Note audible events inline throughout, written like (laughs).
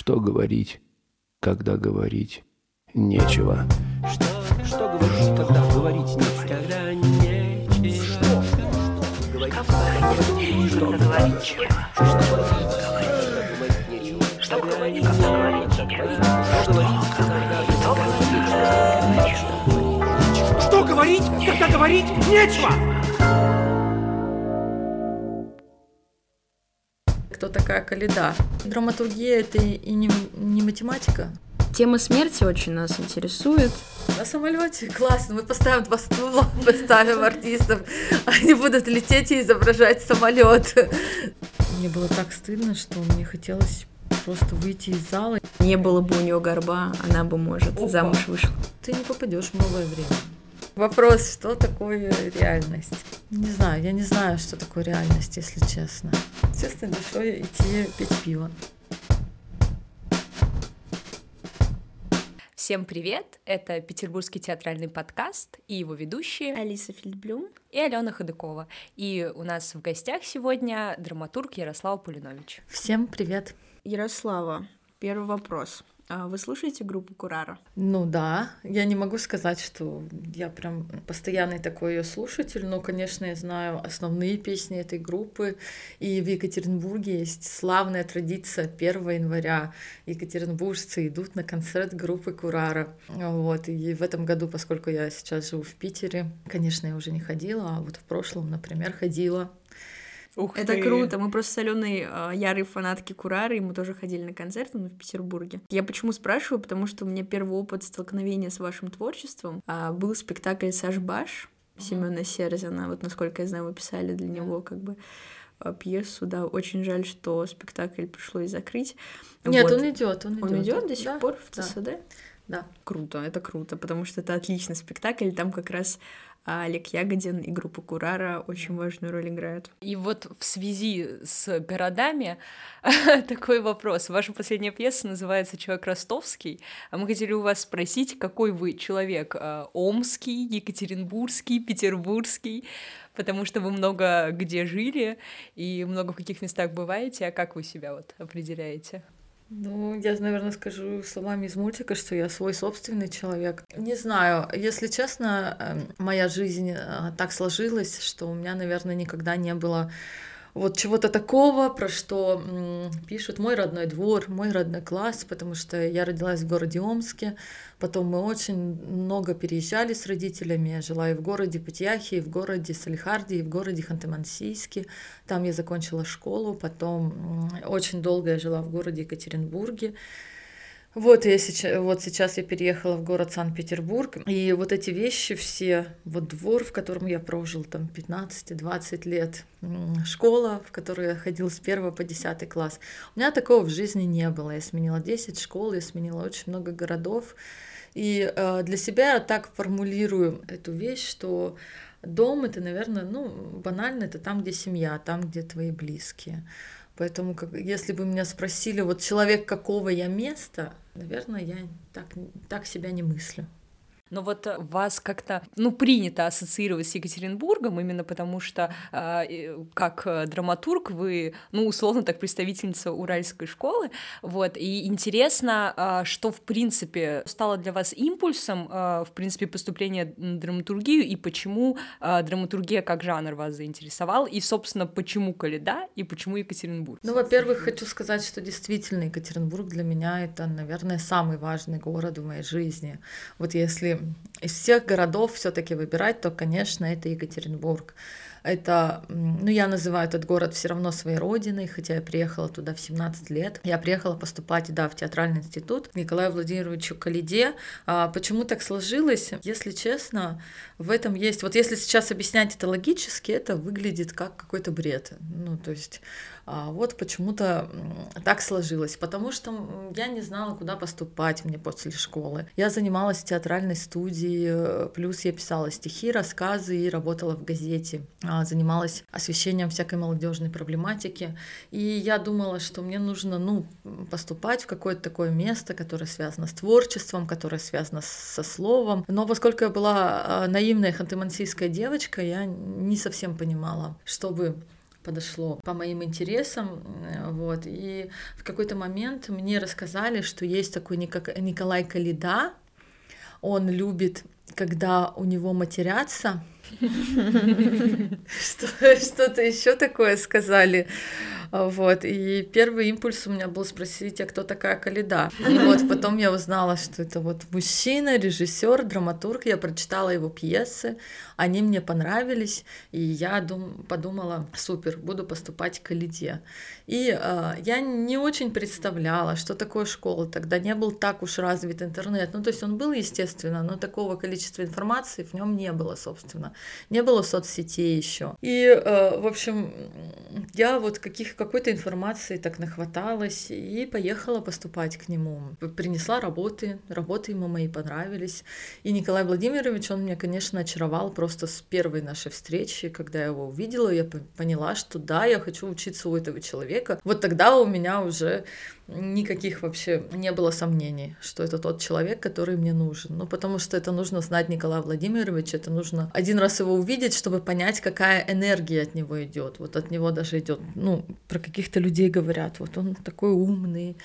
Что говорить, когда говорить нечего? Что, что говорить, когда говорить нечего? Когда нечего. Что говорить, что говорить нечего? Что говорить, когда говорить нечего? Что говорить, когда говорить нечего? Кто такая Каледа? Драматургия — это и не, не математика. Тема смерти очень нас интересует. На самолете классно, мы поставим два стула, (laughs) поставим артистов, они будут лететь и изображать самолет. Мне было так стыдно, что мне хотелось просто выйти из зала. Не было бы у нее горба, она бы, может, Опа. замуж вышла. Ты не попадешь в новое время. Вопрос, что такое реальность? Не знаю, я не знаю, что такое реальность, если честно. Честно душой идти пить пиво. Всем привет! Это Петербургский театральный подкаст и его ведущие Алиса Фельдблюм. и Алена Ходыкова. И у нас в гостях сегодня драматург Ярослав Пулинович. Всем привет. Ярослава, первый вопрос. А Вы слушаете группу Курара? Ну да, я не могу сказать, что я прям постоянный такой ее слушатель, но, конечно, я знаю основные песни этой группы. И в Екатеринбурге есть славная традиция 1 января. Екатеринбуржцы идут на концерт группы Курара. Вот. И в этом году, поскольку я сейчас живу в Питере, конечно, я уже не ходила, а вот в прошлом, например, ходила. Ух Это круто. Мы просто с Аленой э, ярые фанатки Курары, и мы тоже ходили на концерты но в Петербурге. Я почему спрашиваю? Потому что у меня первый опыт столкновения с вашим творчеством а, был спектакль Саш Баш Семена Серзина. Вот насколько я знаю, вы писали для него как бы а, пьесу, да, очень жаль, что спектакль пришлось закрыть. Нет, Вот. он идет, он идет. Он идет до сих Да, пор в да, ЦСД? Да. Круто, это круто, потому что это отличный спектакль, там как раз а, Олег Ягодин и группа Курара очень важную роль играют. И вот в связи с городами (laughs) такой вопрос. Ваша последняя пьеса называется «Человек ростовский», а мы хотели у вас спросить, какой вы человек? э, Омский, Екатеринбургский, Петербургский? Потому что вы много где жили и много в каких местах бываете, а как вы себя вот определяете? Ну, я, наверное, скажу словами из мультика, что я свой собственный человек. Не знаю, если честно, эм, моя жизнь э, так сложилась, что у меня, наверное, никогда не было вот чего-то такого, про что пишут мой родной двор, мой родной класс, потому что я родилась в городе Омске, потом мы очень много переезжали с родителями, я жила и в городе Путяхе, и в городе Салихарде, и в городе Ханты-Мансийске, там я закончила школу, потом очень долго я жила в городе Екатеринбурге, вот я сейчас, вот сейчас я переехала в город Санкт-Петербург, и вот эти вещи все, вот двор, в котором я прожил там 15-20 лет, школа, в которую я ходила с 1 по 10 класс, у меня такого в жизни не было. Я сменила 10 школ, я сменила очень много городов, и э, для себя я так формулирую эту вещь, что дом это, наверное, ну, банально, это там, где семья, там, где твои близкие. Поэтому, как, если бы меня спросили, вот человек какого я места, наверное, я так, так себя не мыслю. Но вот э, вас как-то, ну, принято ассоциировать с Екатеринбургом, именно потому что, а, э, как э, драматург, вы, ну, условно так, представительница Уральской школы, вот, и интересно, а, что, в принципе, стало для вас импульсом, а, в принципе, поступления на драматургию, и почему а, драматургия как жанр вас заинтересовал, и, собственно, почему Каледа, и почему Екатеринбург? Ну, во-первых, хочу сказать, что действительно Екатеринбург для меня это, наверное, самый важный город в моей жизни. Вот если из всех городов все-таки выбирать, то, конечно, это Екатеринбург. Это, ну, я называю этот город все равно своей родиной, хотя я приехала туда в 17 лет. Я приехала поступать, да, в театральный институт к Николаю Владимировичу Калиде. А почему так сложилось? Если честно, в этом есть... Вот если сейчас объяснять это логически, это выглядит как какой-то бред. Ну, то есть вот почему-то так сложилось. Потому что я не знала, куда поступать мне после школы. Я занималась в театральной студии, э, плюс я писала стихи, рассказы и работала в газете. А, Занималась освещением всякой молодежной проблематики. И я думала, что мне нужно, ну, поступать в какое-то такое место, которое связано с творчеством, которое связано со словом. Но поскольку я была а, наивная ханты-мансийская девочка, я не совсем понимала, чтобы подошло по моим интересам, э, вот, и в какой-то момент мне рассказали, что есть такой Николай Калида, он любит, когда у него матерятся, (laughs) (laughs) что-то еще такое сказали. Вот, и первый импульс у меня был спросить, а кто такая Калида? Вот, потом я узнала, что это вот мужчина, режиссер, драматург, я прочитала его пьесы, они мне понравились, и я дум, подумала, супер, буду поступать к Калиде. И э, я не очень представляла, что такое школа, тогда не был так уж развит интернет, ну, то есть он был, естественно, но такого количества информации в нем не было, собственно, не было соцсетей еще. И, э, в общем, я вот каких какой-то информации так нахваталась и поехала поступать к нему. Принесла работы, работы ему мои понравились. И Николай Владимирович, он меня, конечно, очаровал просто с первой нашей встречи, когда я его увидела, я поняла, что да, я хочу учиться у этого человека. Вот тогда у меня уже никаких вообще не было сомнений, что это тот человек, который мне нужен. Ну, потому что это нужно знать Николая Владимировича, это нужно один раз его увидеть, чтобы понять, какая энергия от него идет. Вот от него даже идет, ну, про каких-то людей говорят, вот он такой умный,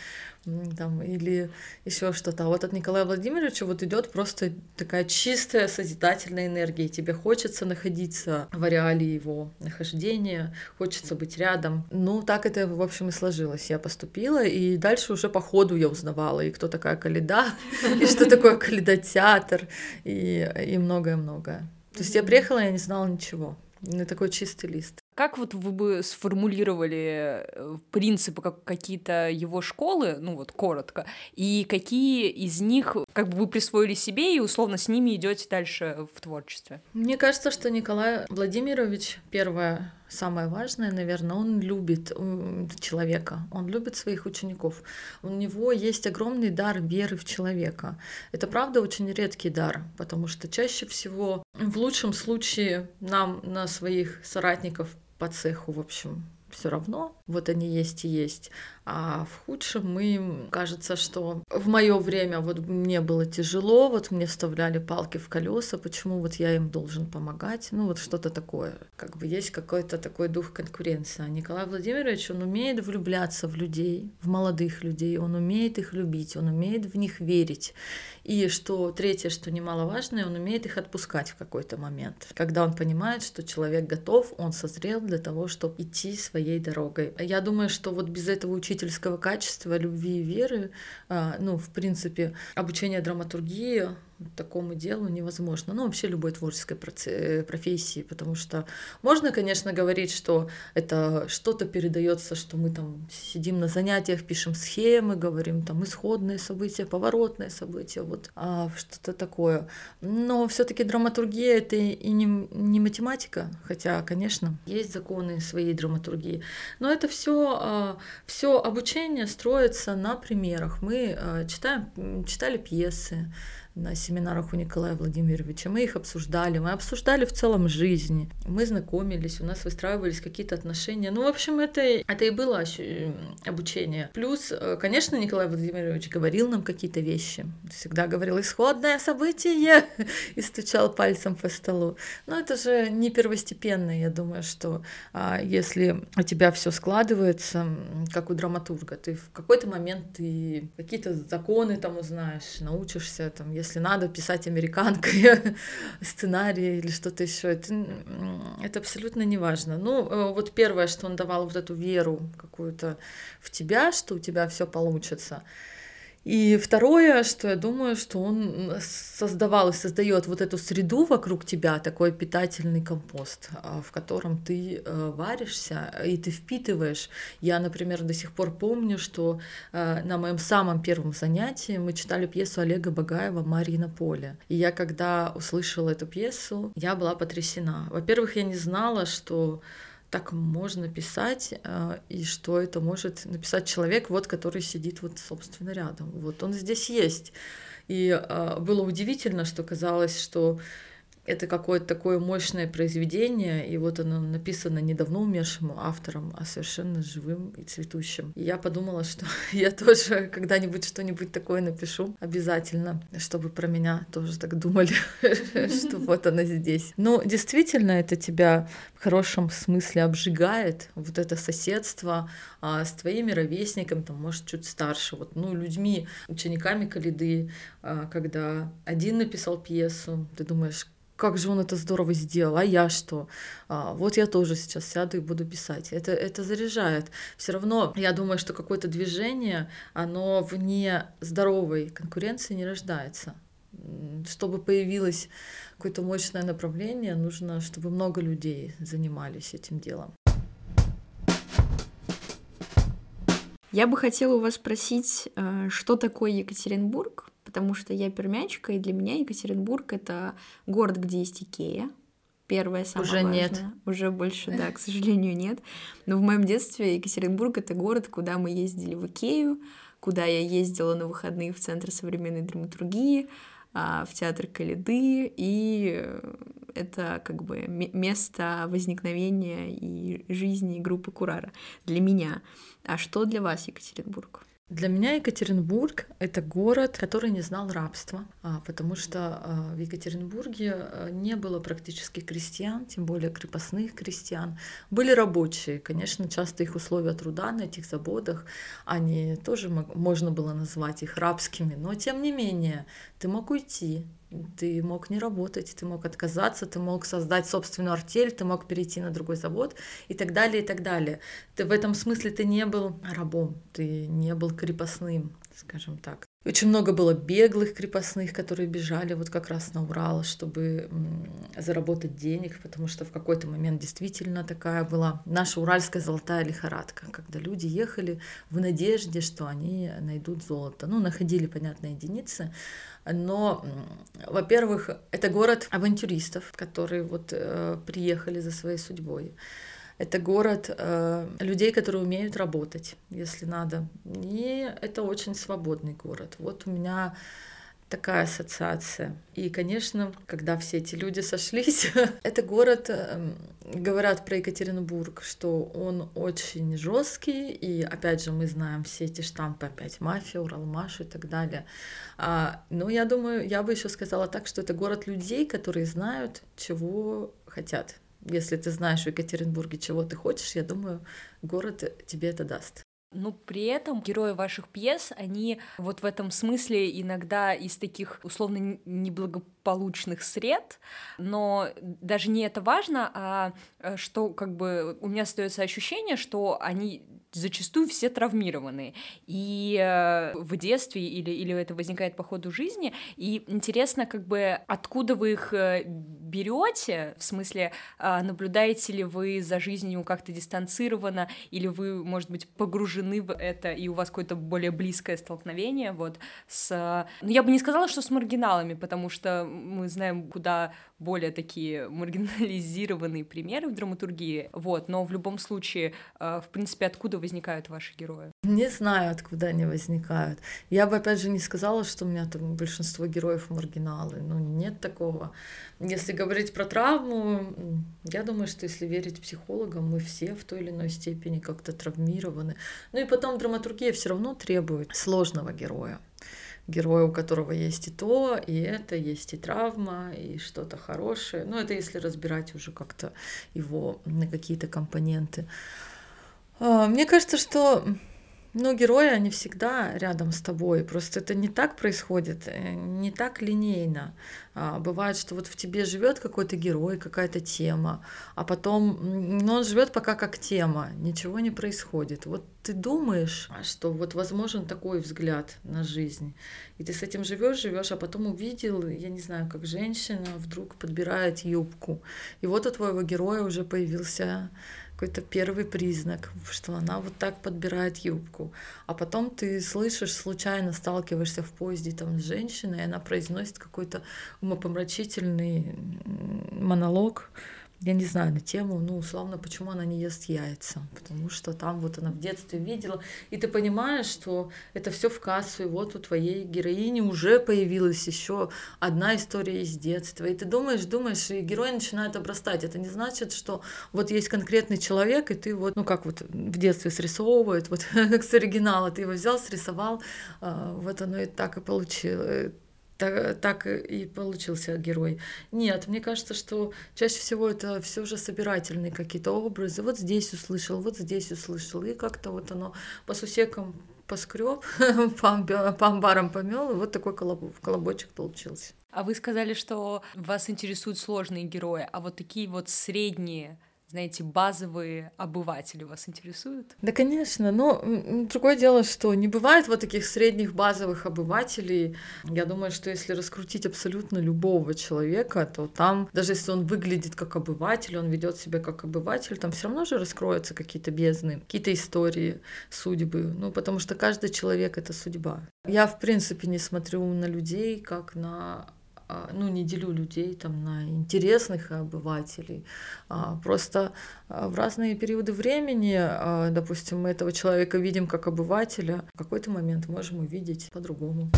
там, или еще что-то. А вот от Николая Владимировича вот идет просто такая чистая созидательная энергия. Тебе хочется находиться в ареале его нахождения, хочется быть рядом. Ну, так это, в общем, и сложилось. Я поступила, и дальше уже по ходу я узнавала, и кто такая Каледа, (laughs) и что такое Каледа-театр, и многое-многое. То есть я приехала, я не знала ничего. На такой чистый лист. Как вот вы бы сформулировали э, принципы как какие-то его школы, ну вот коротко, и какие из них как бы вы присвоили себе и условно с ними идете дальше в творчестве? Мне кажется, что Николай Владимирович первое самое важное, наверное, он любит человека, он любит своих учеников. У него есть огромный дар веры в человека. Это правда очень редкий дар, потому что чаще всего, в лучшем случае, нам на своих соратников по цеху, в общем, все равно. Вот они есть и есть. А в худшем мы, кажется, что в мое время вот мне было тяжело, вот мне вставляли палки в колеса, почему вот я им должен помогать, ну вот что-то такое. Как бы есть какой-то такой дух конкуренции. А Николай Владимирович, он умеет влюбляться в людей, в молодых людей, он умеет их любить, он умеет в них верить. И что третье, что немаловажное, он умеет их отпускать в какой-то момент. Когда он понимает, что человек готов, он созрел для того, чтобы идти своей дорогой. Я думаю, что вот без этого учительского качества, любви и веры, а, ну, в принципе, обучение драматургии такому делу невозможно. Ну, вообще любой творческой э, профессии, потому что можно, конечно, говорить, что это что-то передается, что мы там сидим на занятиях, пишем схемы, говорим там исходные события, поворотные события, вот а, что-то такое. Но все-таки драматургия это и не, не математика, хотя, конечно, есть законы своей драматургии. Но это все, а, все обучение строится на примерах. Мы а, читаем, читали пьесы, на семинарах у Николая Владимировича. Мы их обсуждали, мы обсуждали в целом жизнь, мы знакомились, у нас выстраивались какие-то отношения. Ну, в общем, это, это и было обучение. Плюс, э, конечно, Николай Владимирович говорил нам какие-то вещи. Всегда говорил исходное событие (laughs) и стучал пальцем по столу. Но это же не первостепенно, я думаю, что а, если у тебя все складывается, как у драматурга, ты в какой-то момент ты какие-то законы там узнаешь, научишься там, если надо писать американкой (laughs) сценарий или что-то еще, это, это абсолютно не важно. Ну, э, вот первое, что он давал вот эту веру какую-то в тебя, что у тебя все получится. И второе, что я думаю, что он создавал и создает вот эту среду вокруг тебя, такой питательный компост, а, в котором ты э, варишься и ты впитываешь. Я, например, до сих пор помню, что э, на моем самом первом занятии мы читали пьесу Олега Багаева «Марья на поле». И я, когда услышала эту пьесу, я была потрясена. Во-первых, я не знала, что так можно писать, э, и что это может написать человек, вот, который сидит вот, собственно, рядом. Вот он здесь есть. И э, было удивительно, что казалось, что это какое-то такое мощное произведение, и вот оно написано не давно умершим автором, а совершенно живым и цветущим. И я подумала, что (laughs) я тоже когда-нибудь что-нибудь такое напишу обязательно, чтобы про меня тоже так думали, (laughs) что вот она здесь. Но действительно это тебя в хорошем смысле обжигает, вот это соседство а, с твоими ровесниками, там, может, чуть старше, вот, ну, людьми, учениками Калиды, а, когда один написал пьесу, ты думаешь, как же он это здорово сделал, а я что? А, вот я тоже сейчас сяду и буду писать. Это, это заряжает. Все равно я думаю, что какое-то движение, оно вне здоровой конкуренции не рождается. Чтобы появилось какое-то мощное направление, нужно, чтобы много людей занимались этим делом. Я бы хотела у вас спросить, э, что такое Екатеринбург, потому что я пермячка, и для меня Екатеринбург — это город, где есть Икея, Первое, самое Уже важное. нет. Уже больше, да, к (laughs) сожалению, нет. Но в моем детстве Екатеринбург — это город, куда мы ездили в Икею, куда я ездила на выходные в Центр современной драматургии, а, в театр Калиды, и это как бы место возникновения и жизни группы Курара для меня. А что для вас Екатеринбург? Для меня Екатеринбург — это город, который не знал рабства, а, потому что а, в Екатеринбурге а, не было практически крестьян, тем более крепостных крестьян. Были рабочие, конечно, часто их условия труда на этих заводах, они тоже можно было назвать их рабскими, но тем не менее ты мог уйти, ты мог не работать, ты мог отказаться, ты мог создать собственную артель, ты мог перейти на другой завод и так далее, и так далее. Ты в этом смысле ты не был рабом, ты не был крепостным, скажем так. Очень много было беглых крепостных, которые бежали вот как раз на Урал, чтобы заработать денег, потому что в какой-то момент действительно такая была наша уральская золотая лихорадка, когда люди ехали в надежде, что они найдут золото. Ну, находили, понятно, единицы, но, во-первых, это город авантюристов, которые вот э, приехали за своей судьбой. Это город э, людей, которые умеют работать, если надо. И это очень свободный город. Вот у меня такая ассоциация. И, конечно, когда все эти люди сошлись, (laughs) это город, эм, говорят про Екатеринбург, что он очень жесткий, и опять же мы знаем все эти штампы, опять мафия, Уралмаш и так далее. А, но я думаю, я бы еще сказала так, что это город людей, которые знают, чего хотят. Если ты знаешь в Екатеринбурге, чего ты хочешь, я думаю, город тебе это даст. Но при этом герои ваших пьес, они вот в этом смысле иногда из таких условно неблагополучных сред, но даже не это важно, а э, что как бы у меня остается ощущение, что они зачастую все травмированы. И э, в детстве или, или это возникает по ходу жизни. И интересно, как бы, откуда вы их э, берете, в смысле, э, наблюдаете ли вы за жизнью как-то дистанцированно, или вы, может быть, погружены в это, и у вас какое-то более близкое столкновение вот с... Ну, я бы не сказала, что с маргиналами, потому что мы знаем, куда более такие маргинализированные примеры в драматургии, вот, но в любом случае, в принципе, откуда возникают ваши герои? Не знаю, откуда они возникают. Я бы, опять же, не сказала, что у меня там большинство героев маргиналы. Ну, нет такого. Если говорить про травму, я думаю, что если верить психологам, мы все в той или иной степени как-то травмированы. Ну и потом драматургия все равно требует сложного героя героя, у которого есть и то, и это, есть и травма, и что-то хорошее. Ну, это если разбирать уже как-то его на какие-то компоненты. А, мне кажется, что ну, герои, они всегда рядом с тобой. Просто это не так происходит, э, не так линейно. А, бывает, что вот в тебе живет какой-то герой, какая-то тема, а потом, ну, он живет пока как тема, ничего не происходит. Вот ты думаешь, что вот возможен такой взгляд на жизнь, и ты с этим живешь, живешь, а потом увидел, я не знаю, как женщина вдруг подбирает юбку, и вот у твоего героя уже появился какой-то первый признак, что она вот так подбирает юбку. А потом ты слышишь, случайно сталкиваешься в поезде там с женщиной, и она произносит какой-то умопомрачительный монолог, я не знаю, на тему, ну, условно, почему она не ест яйца. Потому что там вот она в детстве видела, и ты понимаешь, что это все в кассу, и вот у твоей героини уже появилась еще одна история из детства. И ты думаешь, думаешь, и герой начинает обрастать. Это не значит, что вот есть конкретный человек, и ты вот, ну, как вот в детстве срисовывают, вот как (laughs) с оригинала, ты его взял, срисовал, а, вот оно и так и получилось так, так и получился герой. Нет, мне кажется, что чаще всего это все же собирательные какие-то образы. Вот здесь услышал, вот здесь услышал, и как-то вот оно по сусекам поскреб, (laughs) по, по амбарам помел, и вот такой колобочек получился. А вы сказали, что вас интересуют сложные герои, а вот такие вот средние знаете, базовые обыватели вас интересуют? Да, конечно, но другое дело, что не бывает вот таких средних базовых обывателей. Я думаю, что если раскрутить абсолютно любого человека, то там, даже если он выглядит как обыватель, он ведет себя как обыватель, там все равно же раскроются какие-то бездны, какие-то истории, судьбы, ну, потому что каждый человек — это судьба. Я, в принципе, не смотрю на людей как на ну, не делю людей там на интересных обывателей. А, просто а, в разные периоды времени, допустим, мы этого человека видим как обывателя, в какой-то момент можем увидеть по-другому.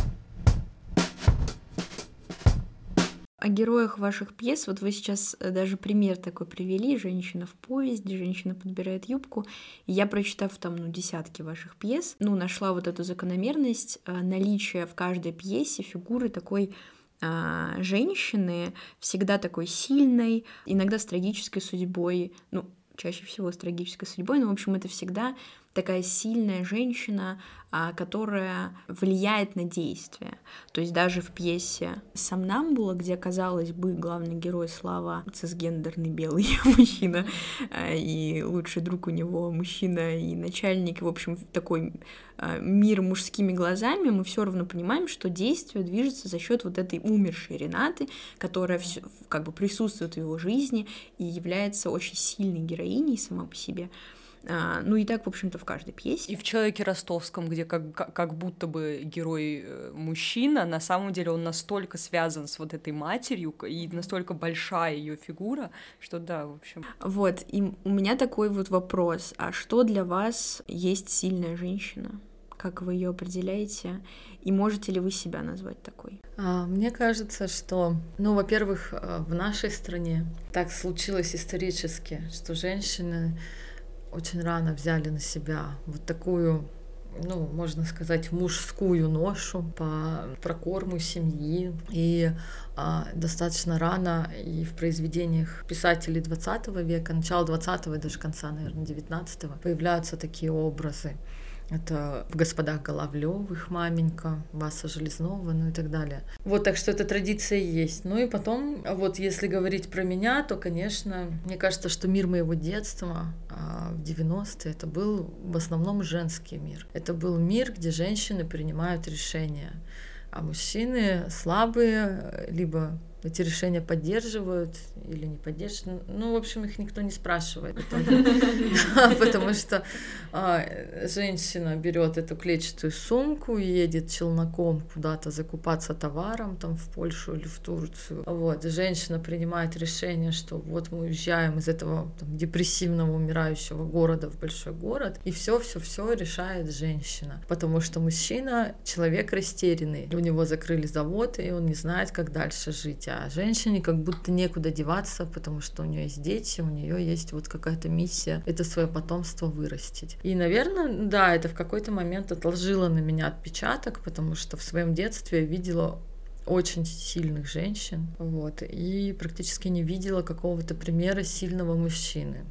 О героях ваших пьес, вот вы сейчас э, даже пример такой привели, женщина в поезде, женщина подбирает юбку. И я, прочитав там, ну, десятки ваших пьес, ну, нашла вот эту закономерность э, наличия в каждой пьесе фигуры такой а, женщины всегда такой сильной, иногда с трагической судьбой, ну, чаще всего с трагической судьбой, но, в общем, это всегда такая сильная женщина, а, которая влияет на действие. То есть даже в пьесе «Самнамбула», где, казалось бы, главный герой Слава цисгендерный белый (laughs) мужчина, а, и лучший друг у него мужчина и начальник, в общем, такой а, мир мужскими глазами, мы все равно понимаем, что действие движется за счет вот этой умершей Ренаты, которая все, как бы присутствует в его жизни и является очень сильной героиней сама по себе. А, ну и так, в общем-то, в каждой пьесе. И в «Человеке ростовском», где как, как будто бы герой э, мужчина, на самом деле он настолько связан с вот этой матерью, и настолько большая ее фигура, что да, в общем. Вот, и у меня такой вот вопрос, а что для вас есть сильная женщина? Как вы ее определяете? И можете ли вы себя назвать такой? А, мне кажется, что, ну, во-первых, э, в нашей стране так случилось исторически, что женщины очень рано взяли на себя вот такую ну, можно сказать, мужскую ношу по прокорму семьи. И а, достаточно рано и в произведениях писателей 20 века, начала 20 и даже конца, наверное, 19 появляются такие образы. Это в «Господах Головлевых» маменька, Васа Железнова, ну и так далее. Вот, так что эта традиция есть. Ну и потом, вот если говорить про меня, то, конечно, мне кажется, что мир моего детства а, в 90-е это был в основном женский мир. Это был мир, где женщины принимают решения, а мужчины слабые, либо эти решения поддерживают или не поддерживают. Ну, в общем, их никто не спрашивает. (laughs) Потому что а, женщина берет эту клетчатую сумку, едет челноком куда-то закупаться товаром, там в Польшу или в Турцию. Вот, женщина принимает решение, что вот мы уезжаем из этого депрессивного, умирающего города в большой город, и все, все, все решает женщина. Потому что мужчина человек растерянный. У него закрыли завод, и он не знает, как дальше жить. А женщине как будто некуда деваться, потому что у нее есть дети, у нее есть вот какая-то миссия это свое потомство вырастить. И, наверное, да, это в какой-то момент отложило на меня отпечаток, потому что в своем детстве я видела очень сильных женщин, вот, и практически не видела какого-то примера сильного мужчины.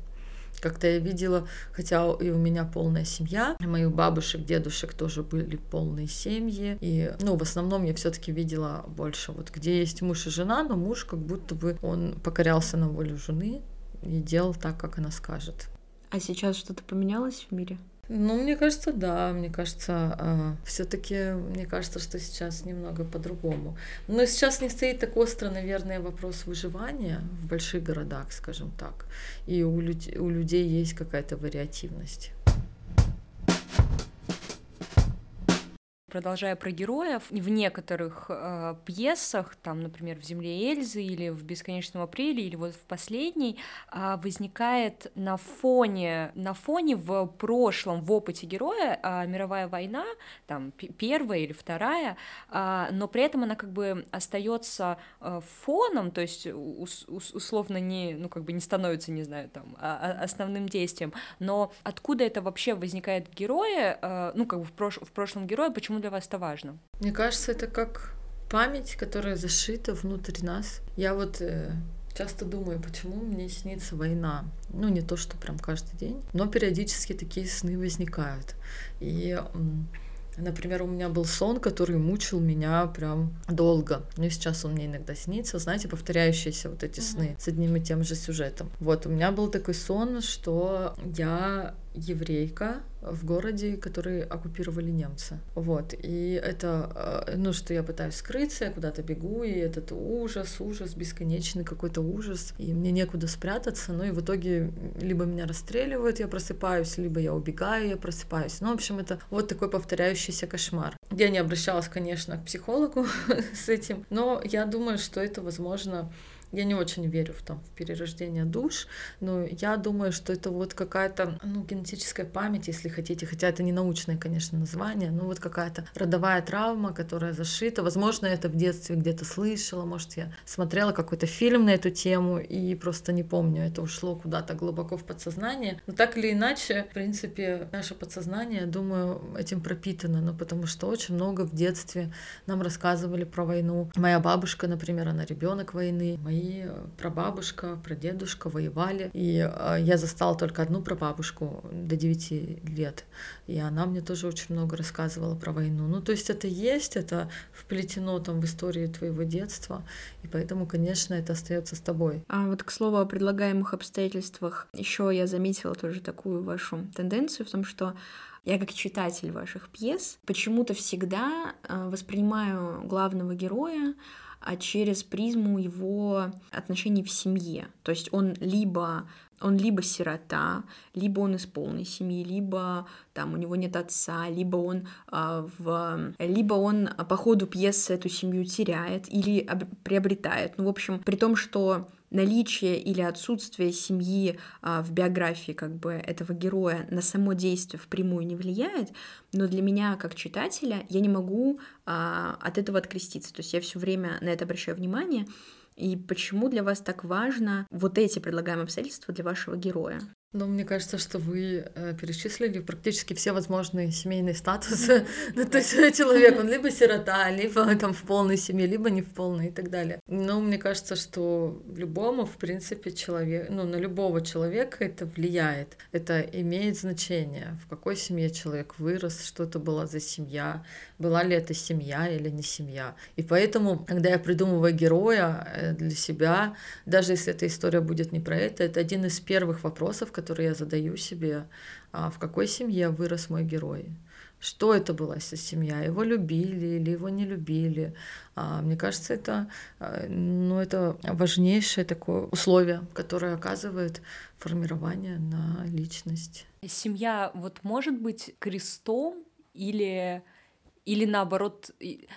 Как-то я видела, хотя и у меня полная семья, моих бабушек, дедушек тоже были полные семьи, и, ну, в основном я все-таки видела больше, вот где есть муж и жена, но муж как будто бы он покорялся на волю жены и делал так, как она скажет. А сейчас что-то поменялось в мире? Ну, мне кажется, да. Мне кажется, э, все-таки, мне кажется, что сейчас немного по-другому. Но сейчас не стоит так остро, наверное, вопрос выживания в больших городах, скажем так. И у, люд- у людей есть какая-то вариативность. Продолжая про героев, в некоторых э, пьесах, там, например, в «Земле Эльзы» или в «Бесконечном апреле», или вот в последней, э, возникает на фоне, на фоне в прошлом, в опыте героя э, мировая война, там, первая или вторая, э, но при этом она как бы остается э, фоном, то есть ус, ус, условно не, ну, как бы не становится, не знаю, там, а, а основным действием, но откуда это вообще возникает в герое, э, ну, как бы в, прош в прошлом герое, почему для вас это важно? Мне кажется, это как память, которая зашита внутри нас. Я вот э, часто думаю, почему мне снится война. Ну, не то, что прям каждый день, но периодически такие сны возникают. И Например, у меня был сон, который мучил меня прям долго. Ну и сейчас он мне иногда снится, знаете, повторяющиеся вот эти сны с одним и тем же сюжетом. Вот, у меня был такой сон, что я еврейка в городе, который оккупировали немцы. Вот. И это, э, ну, что я пытаюсь скрыться, я куда-то бегу, и этот ужас, ужас, бесконечный какой-то ужас, и мне некуда спрятаться, ну и в итоге либо меня расстреливают, я просыпаюсь, либо я убегаю, я просыпаюсь. Ну, в общем, это вот такой повторяющийся кошмар. Я не обращалась, конечно, к психологу (laughs) с этим, но я думаю, что это, возможно, я не очень верю в, там, в перерождение душ, но я думаю, что это вот какая-то ну, генетическая память, если хотите, хотя это не научное, конечно, название, но вот какая-то родовая травма, которая зашита. Возможно, это в детстве где-то слышала, может, я смотрела какой-то фильм на эту тему и просто не помню, это ушло куда-то глубоко в подсознание. Но так или иначе, в принципе, наше подсознание, я думаю, этим пропитано, ну, потому что очень много в детстве нам рассказывали про войну. Моя бабушка, например, она ребенок войны, мои мои э, прабабушка, прадедушка воевали. И э, я застала только одну прабабушку до 9 лет. И она мне тоже очень много рассказывала про войну. Ну, то есть это есть, это вплетено там в историю твоего детства. И поэтому, конечно, это остается с тобой. А вот к слову о предлагаемых обстоятельствах, еще я заметила тоже такую вашу тенденцию в том, что я как читатель ваших пьес почему-то всегда э, воспринимаю главного героя а через призму его отношений в семье. То есть он либо он либо сирота, либо он из полной семьи, либо там у него нет отца, либо он э, в, либо он по ходу пьесы эту семью теряет или об, приобретает. Ну, в общем, при том, что наличие или отсутствие семьи а, в биографии как бы этого героя на само действие впрямую не влияет, но для меня как читателя я не могу а, от этого откреститься. То есть я все время на это обращаю внимание. И почему для вас так важно вот эти предлагаемые обстоятельства для вашего героя? Ну, мне кажется, что вы э, перечислили практически все возможные семейные статусы. (laughs) ну, то есть человек, он либо сирота, либо (laughs) там в полной семье, либо не в полной и так далее. Но мне кажется, что любому, в принципе, человек, ну, на любого человека это влияет. Это имеет значение, в какой семье человек вырос, что это была за семья, была ли это семья или не семья. И поэтому, когда я придумываю героя э, для себя, даже если эта история будет не про это, это один из первых вопросов, которые я задаю себе, а в какой семье вырос мой герой. Что это была за семья? Его любили или его не любили? А, мне кажется, это, а, ну, это важнейшее такое условие, которое оказывает формирование на личность. Семья вот может быть крестом или или наоборот,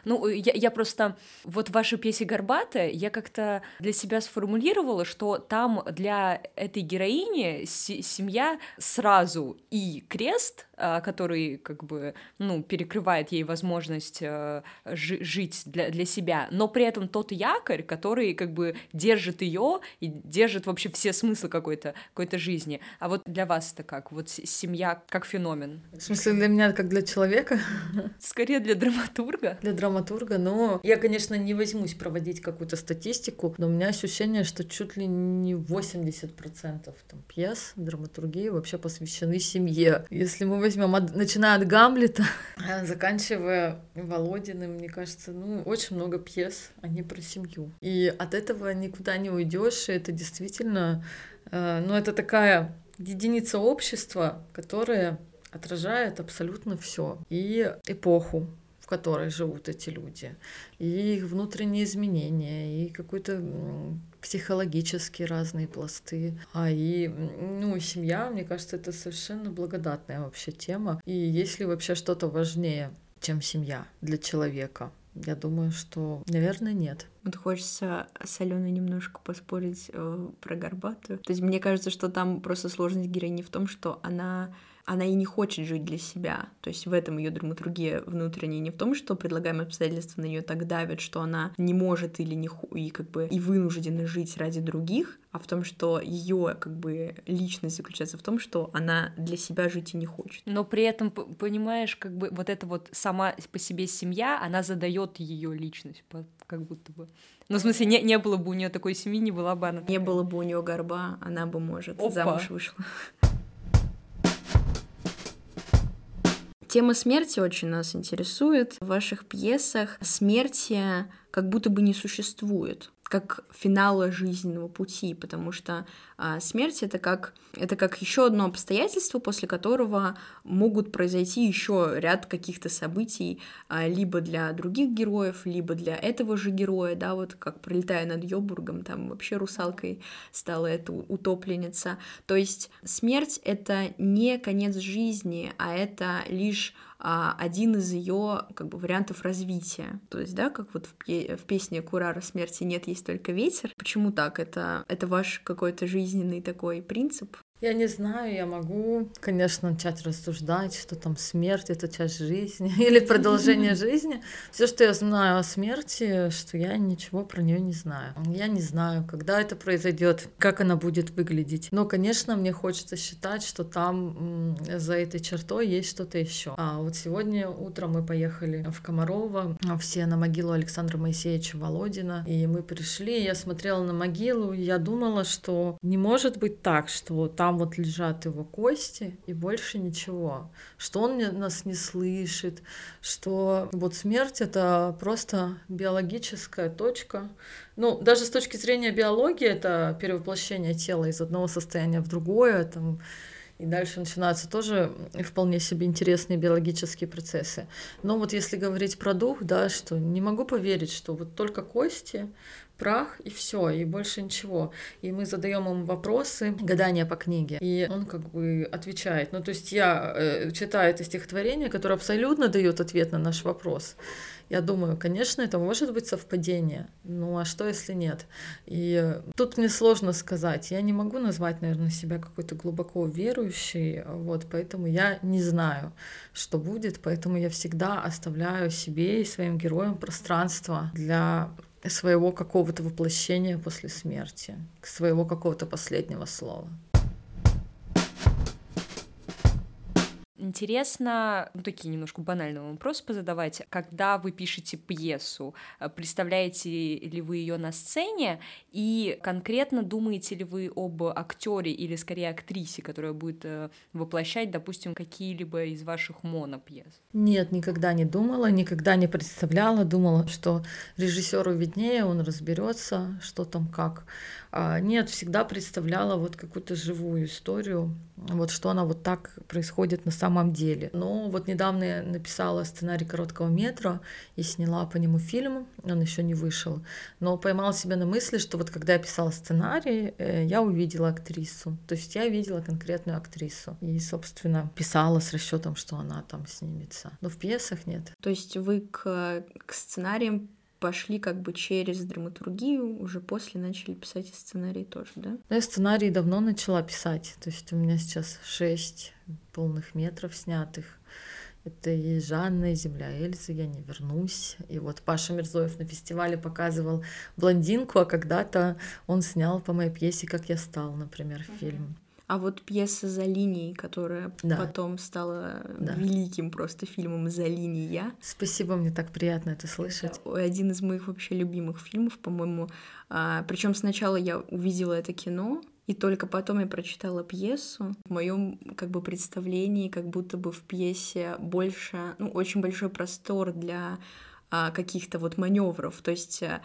ну, я, я просто, вот в вашей пьесе «Горбатая» я как-то для себя сформулировала, что там для этой героини семья сразу и крест, который как бы, ну, перекрывает ей возможность э, жить для, для себя, но при этом тот якорь, который как бы держит ее и держит вообще все смыслы какой-то какой жизни. А вот для вас это как? Вот семья как феномен? В смысле для меня как для человека? (laughs) Скорее для драматурга? Для драматурга, но я, конечно, не возьмусь проводить какую-то статистику, но у меня ощущение, что чуть ли не 80% там, пьес, драматургии вообще посвящены семье. Если мы возьмем, от, начиная от Гамлета, (laughs) заканчивая Володиным, мне кажется, ну, очень много пьес, они про семью. И от этого никуда не уйдешь, и это действительно, э, ну, это такая единица общества, которая отражает абсолютно все. И эпоху, которой живут эти люди, и их внутренние изменения, и какой-то психологические разные пласты. А и, ну, семья, мне кажется, это совершенно благодатная вообще тема. И есть ли вообще что-то важнее чем семья для человека? Я думаю, что, наверное, нет. Вот хочется с Аленой немножко поспорить э, про Горбатую. То есть мне кажется, что там просто сложность героини в том, что она она и не хочет жить для себя. То есть в этом ее драматургия внутренняя не в том, что предлагаемые обстоятельства на нее так давят, что она не может или не ху и как бы и вынуждена жить ради других, а в том, что ее как бы личность заключается в том, что она для себя жить и не хочет. Но при этом понимаешь, как бы вот эта вот сама по себе семья, она задает ее личность, как будто бы. Ну, в смысле, не, не было бы у нее такой семьи, не была бы она. Не было бы у нее горба, она бы, может, Опа. замуж вышла. Тема смерти очень нас интересует. В ваших пьесах смерти как будто бы не существует как финала жизненного пути, потому что а, смерть это как это как еще одно обстоятельство, после которого могут произойти еще ряд каких-то событий, а, либо для других героев, либо для этого же героя, да, вот как пролетая над Йобургом, там вообще русалкой стала эта утопленница. То есть смерть это не конец жизни, а это лишь один из ее как бы вариантов развития. То есть, да, как вот в, в песне Курара смерти нет, есть только ветер. Почему так? Это, это ваш какой-то жизненный такой принцип? Я не знаю, я могу, конечно, начать рассуждать, что там смерть — это часть жизни (laughs) или продолжение (laughs) жизни. Все, что я знаю о смерти, что я ничего про нее не знаю. Я не знаю, когда это произойдет, как она будет выглядеть. Но, конечно, мне хочется считать, что там за этой чертой есть что-то еще. А вот сегодня утром мы поехали в Комарово, все на могилу Александра Моисеевича Володина, и мы пришли, я смотрела на могилу, и я думала, что не может быть так, что там там вот лежат его кости и больше ничего, что он нас не слышит, что вот смерть это просто биологическая точка. Ну, даже с точки зрения биологии это перевоплощение тела из одного состояния в другое, там, и дальше начинаются тоже вполне себе интересные биологические процессы. Но вот если говорить про дух, да, что не могу поверить, что вот только кости, прах и все, и больше ничего. И мы задаем ему вопросы, гадания по книге, и он как бы отвечает. Ну, то есть я э, читаю это стихотворение, которое абсолютно дает ответ на наш вопрос. Я думаю, конечно, это может быть совпадение. Ну а что, если нет? И тут мне сложно сказать. Я не могу назвать, наверное, себя какой-то глубоко верующей, вот, поэтому я не знаю, что будет, поэтому я всегда оставляю себе и своим героям пространство для своего какого-то воплощения после смерти, своего какого-то последнего слова. Интересно, ну, такие немножко банальные вопросы позадавать. Когда вы пишете пьесу, э, представляете ли вы ее на сцене и конкретно думаете ли вы об актере или скорее актрисе, которая будет э, воплощать, допустим, какие-либо из ваших монопьес? Нет, никогда не думала, никогда не представляла. Думала, что режиссеру виднее, он разберется, что там как. А нет, всегда представляла вот какую-то живую историю, вот что она вот так происходит на самом деле. Но вот недавно я написала сценарий короткого метра и сняла по нему фильм, он еще не вышел, но поймала себя на мысли, что вот когда я писала сценарий, э, я увидела актрису, то есть я видела конкретную актрису и, собственно, писала с расчетом, что она там снимется. Но в пьесах нет. То есть вы к, к сценариям пошли как бы через драматургию, уже после начали писать сценарий тоже, да? Я сценарий давно начала писать, то есть у меня сейчас шесть полных метров снятых. Это и Жанна, и Земля Эльзы, я не вернусь. И вот Паша Мирзоев на фестивале показывал блондинку, а когда-то он снял по моей пьесе «Как я стал», например, фильм. А вот пьеса «За линией», которая да. потом стала да. великим просто фильмом «За линия». Спасибо, мне так приятно это слышать. Это один из моих вообще любимых фильмов, по-моему. А, Причем сначала я увидела это кино, и только потом я прочитала пьесу. В моем как бы представлении, как будто бы в пьесе больше, ну, очень большой простор для а, каких-то вот маневров. То есть, э,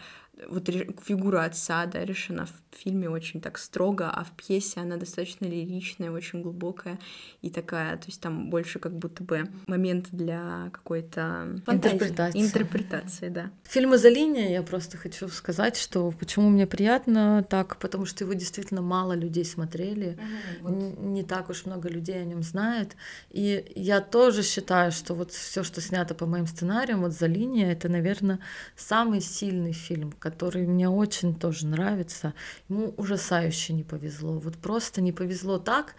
вот фигура отца, да, решена в фильме очень так строго, а в пьесе она достаточно лиричная, очень глубокая и такая, то есть там больше как будто бы момент для какой-то Интерпретации. интерпретации, да. Фильм «За линия» я просто хочу сказать, что почему мне приятно так, потому что его действительно мало людей смотрели, Н- не так уж много людей о нем знает. И я тоже считаю, что вот все, что снято по моим сценариям, вот «За линия» — это, наверное, самый сильный фильм, который мне очень тоже нравится. Ему ужасающе не повезло. Вот просто не повезло так,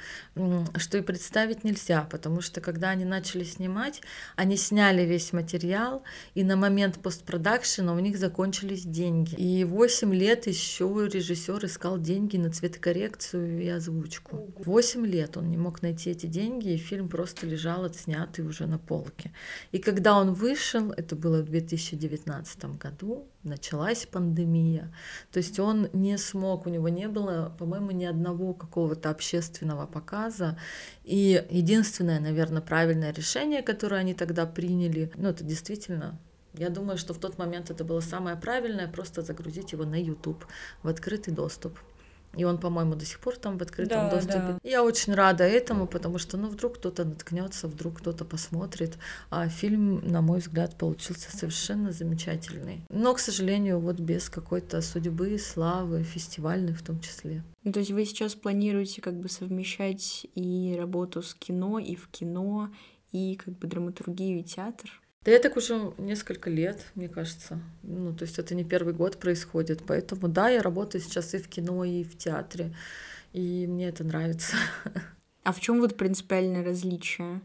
что и представить нельзя, потому что когда они начали снимать, они сняли весь материал, и на момент постпродакшена у них закончились деньги. И 8 лет еще режиссер искал деньги на цветокоррекцию и озвучку. 8 лет он не мог найти эти деньги, и фильм просто лежал отснятый уже на полке. И когда он вышел, это было в 2019 году, началась пандемия. То есть он не смог, у него не было, по-моему, ни одного какого-то общественного показа. И единственное, наверное, правильное решение, которое они тогда приняли, ну это действительно я думаю, что в тот момент это было самое правильное, просто загрузить его на YouTube в открытый доступ. И он, по-моему, до сих пор там в открытом Да, доступе. да. Я очень рада этому, потому что, ну, вдруг кто-то наткнется, вдруг кто-то посмотрит. А фильм, на мой взгляд, получился совершенно замечательный. Но, к сожалению, вот без какой-то судьбы, славы, фестивальной в том числе. Ну, то есть вы сейчас планируете как бы совмещать и работу с кино, и в кино, и как бы драматургию и театр? Да я так уже несколько лет, мне кажется. Ну, то есть это не первый год происходит. Поэтому да, я работаю сейчас и в кино, и в театре. И мне это нравится. А в чем вот принципиальное различие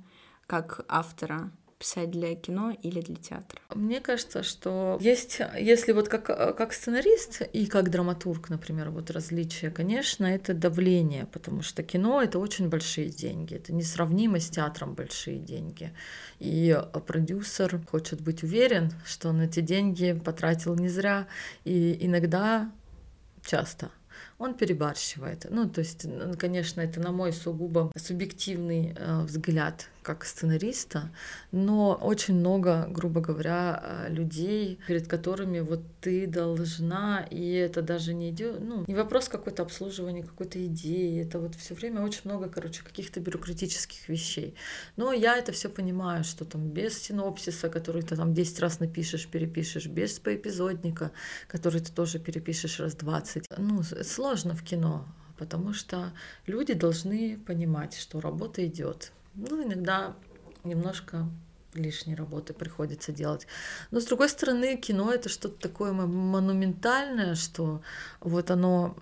как автора? Писать для кино или для театра? Мне кажется, что есть, если вот как, как сценарист и как драматург, например, вот различие, конечно, это давление, потому что кино — это очень большие деньги, это несравнимо с театром большие деньги. И продюсер хочет быть уверен, что он эти деньги потратил не зря, и иногда, часто, он перебарщивает. Ну, то есть, конечно, это на мой сугубо субъективный э, взгляд как сценариста, но очень много, грубо говоря, э, людей, перед которыми вот ты должна, и это даже не идет, ну, не вопрос какой-то обслуживания какой-то идеи, это вот все время очень много, короче, каких-то бюрократических вещей. Но я это все понимаю, что там без синопсиса, который ты там 10 раз напишешь, перепишешь, без поэпизодника, который ты тоже перепишешь раз 20. Ну, сложно в кино, потому что люди должны понимать, что работа идет. Ну, иногда немножко лишней работы приходится делать. Но с другой стороны, кино это что-то такое мо- монументальное, что вот оно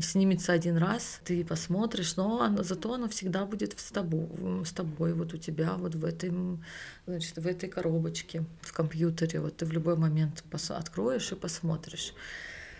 снимется один раз, ты посмотришь, но оно- зато оно всегда будет с тобой, с тобой, вот у тебя, вот в этом, значит, в этой коробочке, в компьютере, вот ты в любой момент откроешь и посмотришь.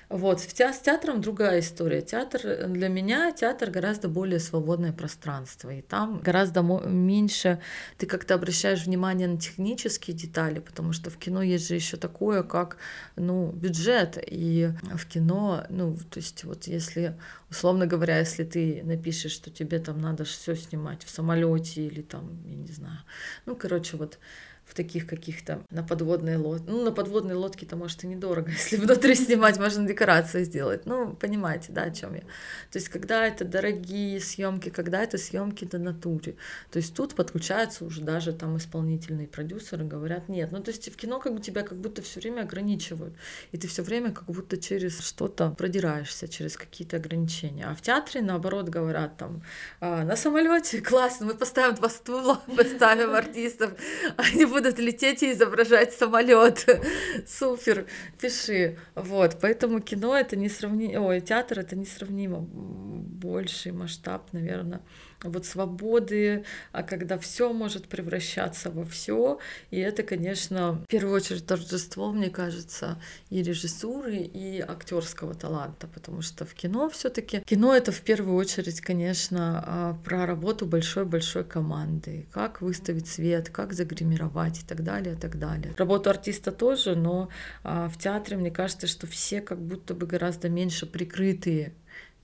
Вот, с театром другая история. Театр э, для меня театр гораздо более свободное пространство, и там гораздо меньше ты как-то обращаешь внимание на технические детали, потому что в кино есть же еще такое, как ну бюджет, и в кино, ну то есть вот если условно говоря, если ты напишешь, что тебе там надо все снимать в самолете или там, я не знаю, ну короче вот в таких каких-то на подводной лодке. Ну, на подводной лодке-то, может, и недорого. (laughs) Если внутри снимать, можно декорации сделать. Ну, понимаете, да, о чем я. То есть, когда это дорогие съемки, когда это съемки на натуре. То есть тут подключаются уже даже там исполнительные продюсеры, говорят, нет. Ну, то есть в кино как бы тебя как будто все время ограничивают. И ты все время как будто через что-то продираешься, через какие-то ограничения. А в театре, наоборот, говорят там, «А, на самолете (laughs) классно, мы поставим два стула, (laughs) поставим артистов, они будут лететь и изображать самолет. (laughs) Супер, пиши. Вот, поэтому кино это несравнимо, ой, театр это несравнимо больший масштаб, наверное, вот свободы, а когда все может превращаться во все, и это, конечно, в первую очередь торжество, мне кажется, и режиссуры, и актерского таланта, потому что в кино все-таки кино это в первую очередь, конечно, а, про работу большой-большой команды, как выставить свет, как загримировать и так далее, и так далее. Работу артиста тоже, но а, в театре мне кажется, что все как будто бы гораздо меньше прикрытые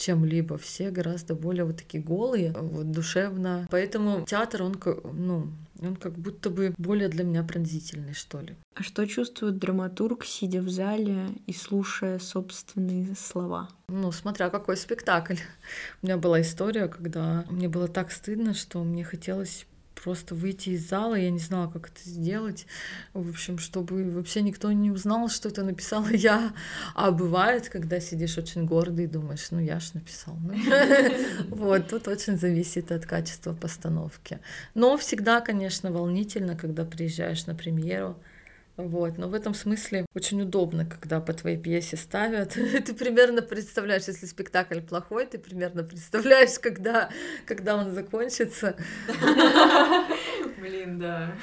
чем-либо. Все гораздо более вот такие голые, вот, душевно. Поэтому театр, он, ну, Он как будто бы более для меня пронзительный, что ли. А что чувствует драматург, сидя в зале и слушая собственные слова? Ну, смотря какой спектакль. (laughs) У меня была история, когда мне было так стыдно, что мне хотелось просто выйти из зала, я не знала, как это сделать, в общем, чтобы вообще никто не узнал, что это написала (laughs) я. А бывает, когда сидишь очень гордый и думаешь, ну я ж написал. (laughs) Вот, тут очень зависит от качества постановки. Но всегда, конечно, волнительно, когда приезжаешь на премьеру, вот, но в этом смысле очень удобно, когда по твоей пьесе ставят. (laughs) ты примерно представляешь, если спектакль плохой, ты примерно представляешь, когда, когда он закончится. Блин, да.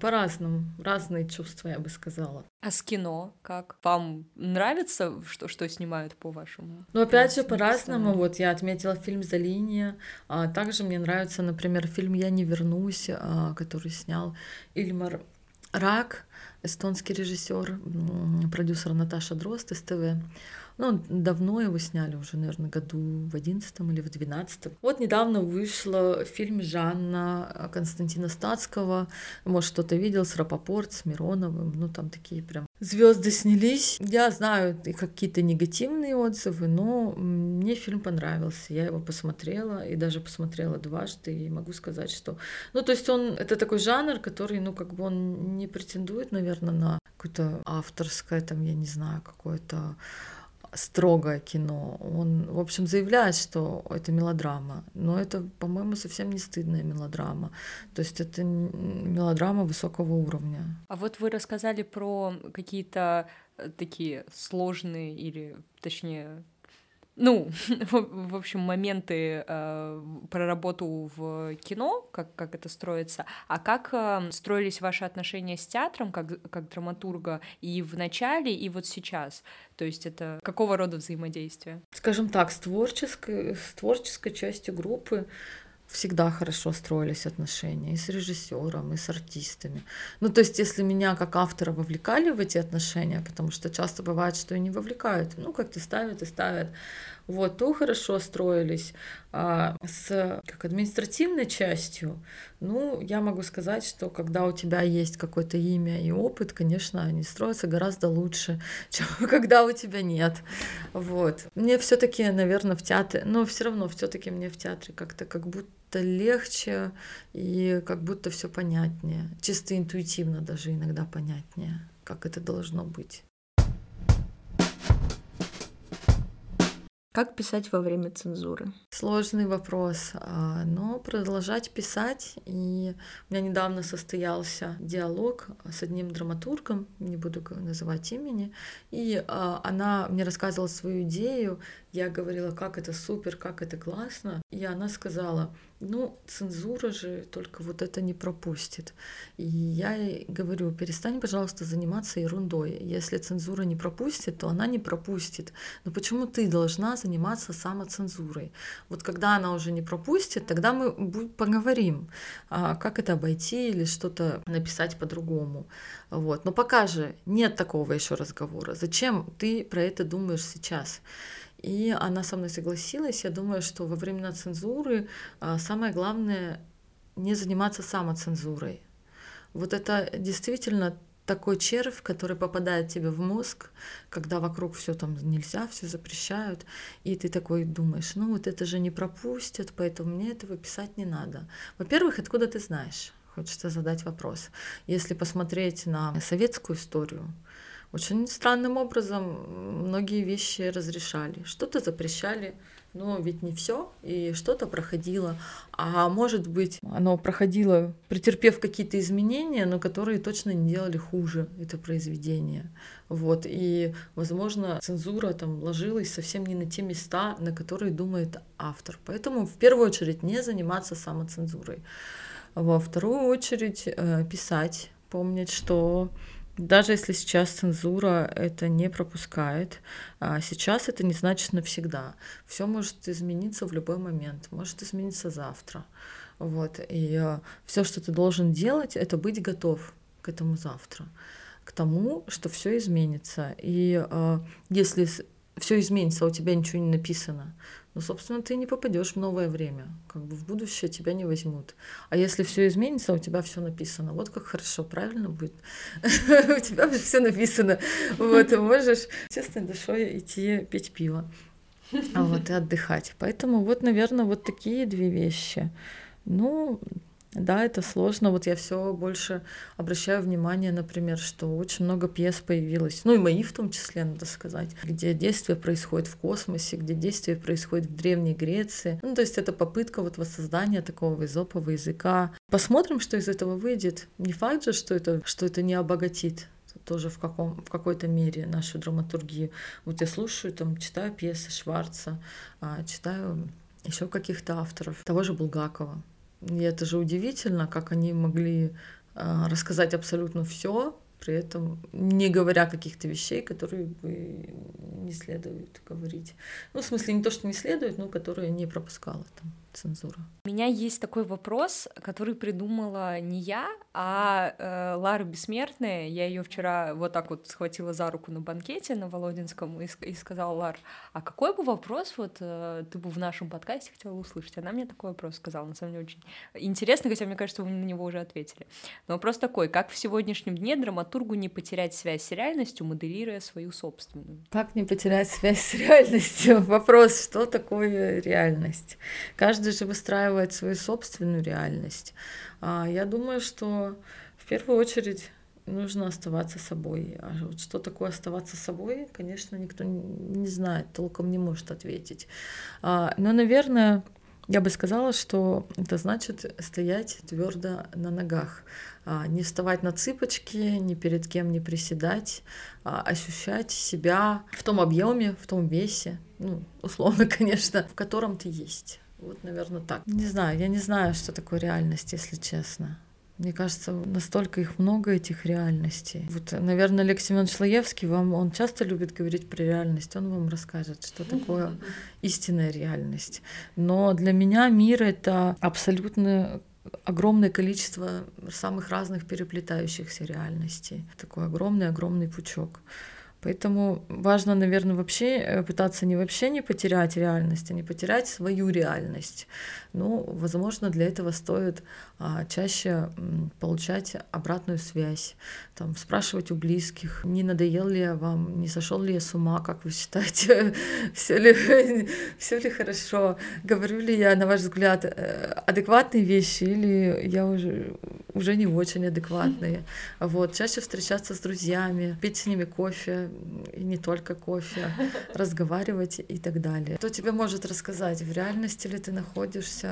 По-разному, разные чувства, я бы сказала. А с кино как? Вам нравится, что, что снимают по-вашему? Ну, опять же, по-разному. Вот я отметила фильм «За линия». А также мне нравится, например, фильм «Я не вернусь», а, который снял Ильмар Рак эстонский режиссер, продюсер Наташа Дрозд из ТВ. Ну, давно его сняли, уже, наверное, году в одиннадцатом или в двенадцатом. Вот недавно вышел фильм Жанна Константина Стацкого. Может, кто-то видел с Рапопорт, с Мироновым. Ну, там такие прям звезды снялись. Я знаю какие-то негативные отзывы, но мне фильм понравился. Я его посмотрела и даже посмотрела дважды. И могу сказать, что... Ну, то есть он... Это такой жанр, который, ну, как бы он не претендует, наверное, на какое-то авторское, там, я не знаю, какое-то строгое кино. Он, в общем, заявляет, что это мелодрама, но это, по-моему, совсем не стыдная мелодрама. То есть это мелодрама высокого уровня. А вот вы рассказали про какие-то э, такие сложные или, точнее, ну, (laughs) в общем, моменты э, про работу в кино, как, как это строится, а как э, строились ваши отношения с театром, как, как драматурга, и в начале, и вот сейчас? То есть это какого рода взаимодействие? Скажем так, с творческой, с творческой частью группы всегда хорошо строились отношения и с режиссером, и с артистами. Ну, то есть, если меня как автора вовлекали в эти отношения, потому что часто бывает, что и не вовлекают, ну, как-то ставят и ставят, вот, то хорошо строились. А с как административной частью, ну, я могу сказать, что когда у тебя есть какое-то имя и опыт, конечно, они строятся гораздо лучше, (laughs) чем когда у тебя нет. Вот. Мне все-таки, наверное, в театре, но все равно все-таки мне в театре как-то как будто легче и как будто все понятнее. Чисто интуитивно даже иногда понятнее, как это должно быть. Как писать во время цензуры? Сложный вопрос, а, но продолжать писать. И у меня недавно состоялся диалог с одним драматургом, не буду называть имени, и а, она мне рассказывала свою идею, я говорила, как это супер, как это классно, и она сказала, ну, цензура же только вот это не пропустит. И я ей говорю, перестань, пожалуйста, заниматься ерундой. Если цензура не пропустит, то она не пропустит. Но почему ты должна заниматься самоцензурой? Вот когда она уже не пропустит, тогда мы поговорим, а как это обойти или что-то написать по-другому. Вот. Но пока же нет такого еще разговора. Зачем ты про это думаешь сейчас? И она со мной согласилась. Я думаю, что во времена цензуры а, самое главное не заниматься самоцензурой. Вот это действительно такой червь, который попадает тебе в мозг, когда вокруг все там нельзя, все запрещают, и ты такой думаешь, ну вот это же не пропустят, поэтому мне этого писать не надо. Во-первых, откуда ты знаешь? Хочется задать вопрос. Если посмотреть на советскую историю, очень странным образом многие вещи разрешали, что-то запрещали, но ведь не все, и что-то проходило. А может быть, оно проходило, претерпев какие-то изменения, но которые точно не делали хуже это произведение. Вот. И, возможно, цензура там ложилась совсем не на те места, на которые думает автор. Поэтому в первую очередь не заниматься самоцензурой. Во вторую очередь э, писать, помнить, что даже если сейчас цензура это не пропускает, а сейчас это не значит навсегда. Все может измениться в любой момент, может измениться завтра. Вот. И а, все, что ты должен делать, это быть готов к этому завтра, к тому, что все изменится. И а, если все изменится, а у тебя ничего не написано, ну, собственно, ты не попадешь в новое время. Как бы в будущее тебя не возьмут. А если все изменится, у тебя все написано. Вот как хорошо, правильно будет. (laughs) У тебя все написано. Вот, можешь честной душой идти пить пиво. А вот и отдыхать. Поэтому вот, наверное, вот такие две вещи. Ну, да, это сложно. Вот я все больше обращаю внимание, например, что очень много пьес появилось, ну и мои в том числе, надо сказать, где действие происходит в космосе, где действие происходит в Древней Греции. Ну, то есть это попытка вот воссоздания такого изопового языка. Посмотрим, что из этого выйдет. Не факт же, что это, что это не обогатит тоже в, каком, в какой-то мере нашу драматургию. Вот я слушаю, там, читаю пьесы Шварца, а, читаю еще каких-то авторов, того же Булгакова. И это же удивительно, как они могли э, рассказать абсолютно все, при этом не говоря каких-то вещей, которые бы не следует говорить. Ну, в смысле, не то, что не следует, но которые не пропускала там цензура. У меня есть такой вопрос, который придумала не я, а э, Лара Бессмертная. Я ее вчера вот так вот схватила за руку на банкете на Володинском и, и сказала, Лар, а какой бы вопрос вот э, ты бы в нашем подкасте хотела услышать? Она мне такой вопрос сказала, на самом деле очень интересно, хотя мне кажется, вы на него уже ответили. Но вопрос такой, как в сегодняшнем дне драматургу не потерять связь с реальностью, моделируя свою собственную? Как не потерять связь с реальностью? (laughs) Вопрос, что такое реальность? Каждый каждый же выстраивает свою собственную реальность. А я думаю, что в первую очередь нужно оставаться собой. А вот что такое оставаться собой, конечно, никто не знает, толком не может ответить. А, но, наверное, я бы сказала, что это значит стоять твердо на ногах, а, не вставать на цыпочки, ни перед кем не приседать, а ощущать себя в том объеме, в том весе, ну, условно, (laughs) конечно, в котором ты есть. Вот, наверное, так. Не знаю, я не знаю, что такое реальность, если честно. Мне кажется, настолько их много, этих реальностей. Вот, наверное, Алексей Иванович Лаевский, вам, он часто любит говорить про реальность, он вам расскажет, что такое (laughs) истинная реальность. Но для меня мир — это абсолютно огромное количество самых разных переплетающихся реальностей. Такой огромный-огромный пучок. Поэтому важно, наверное, вообще э, пытаться не вообще не потерять реальность, а не потерять свою реальность. Ну, возможно, для этого стоит а, чаще получать обратную связь, там, спрашивать у близких, не надоел ли я вам, не сошел ли я с ума, как вы считаете, (laughs) все ли, (laughs) все ли хорошо, говорю ли я, на ваш взгляд, э, адекватные вещи или я уже, уже не очень адекватные. Вот, чаще встречаться с друзьями, пить с ними кофе, и не только кофе, (laughs) разговаривать и так далее. Кто тебе может рассказать, в реальности ли ты находишься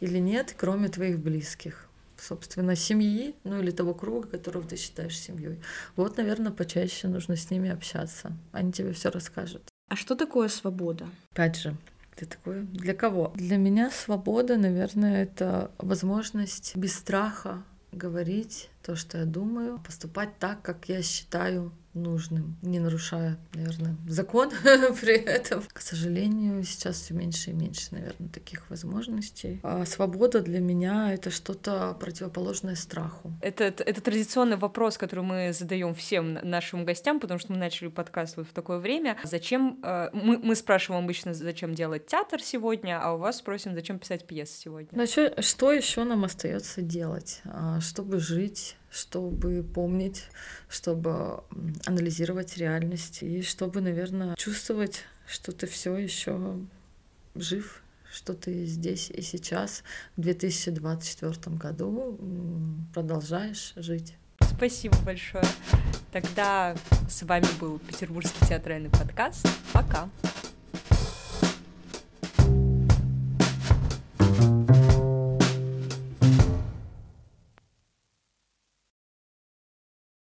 или нет, кроме твоих близких? собственно, семьи, ну или того круга, которого ты считаешь семьей. Вот, наверное, почаще нужно с ними общаться. Они тебе все расскажут. А что такое свобода? Опять же, ты такой, для кого? Для меня свобода, наверное, это возможность без страха говорить то, что я думаю, поступать так, как я считаю нужным, не нарушая, наверное, закон (laughs) при этом. К сожалению, сейчас все меньше и меньше, наверное, таких возможностей. А свобода для меня это что-то противоположное страху. Это, это, это традиционный вопрос, который мы задаем всем нашим гостям, потому что мы начали подкаст вот в такое время. Зачем э, мы, мы спрашиваем обычно, зачем делать театр сегодня, а у вас спросим, зачем писать пьесы сегодня. Значит, что еще нам остается делать, а, чтобы жить? Чтобы помнить, чтобы анализировать реальность и чтобы, наверное, чувствовать, что ты все еще жив, что ты здесь и сейчас, в 2024 году продолжаешь жить. Спасибо большое. Тогда с вами был Петербургский театральный подкаст. Пока.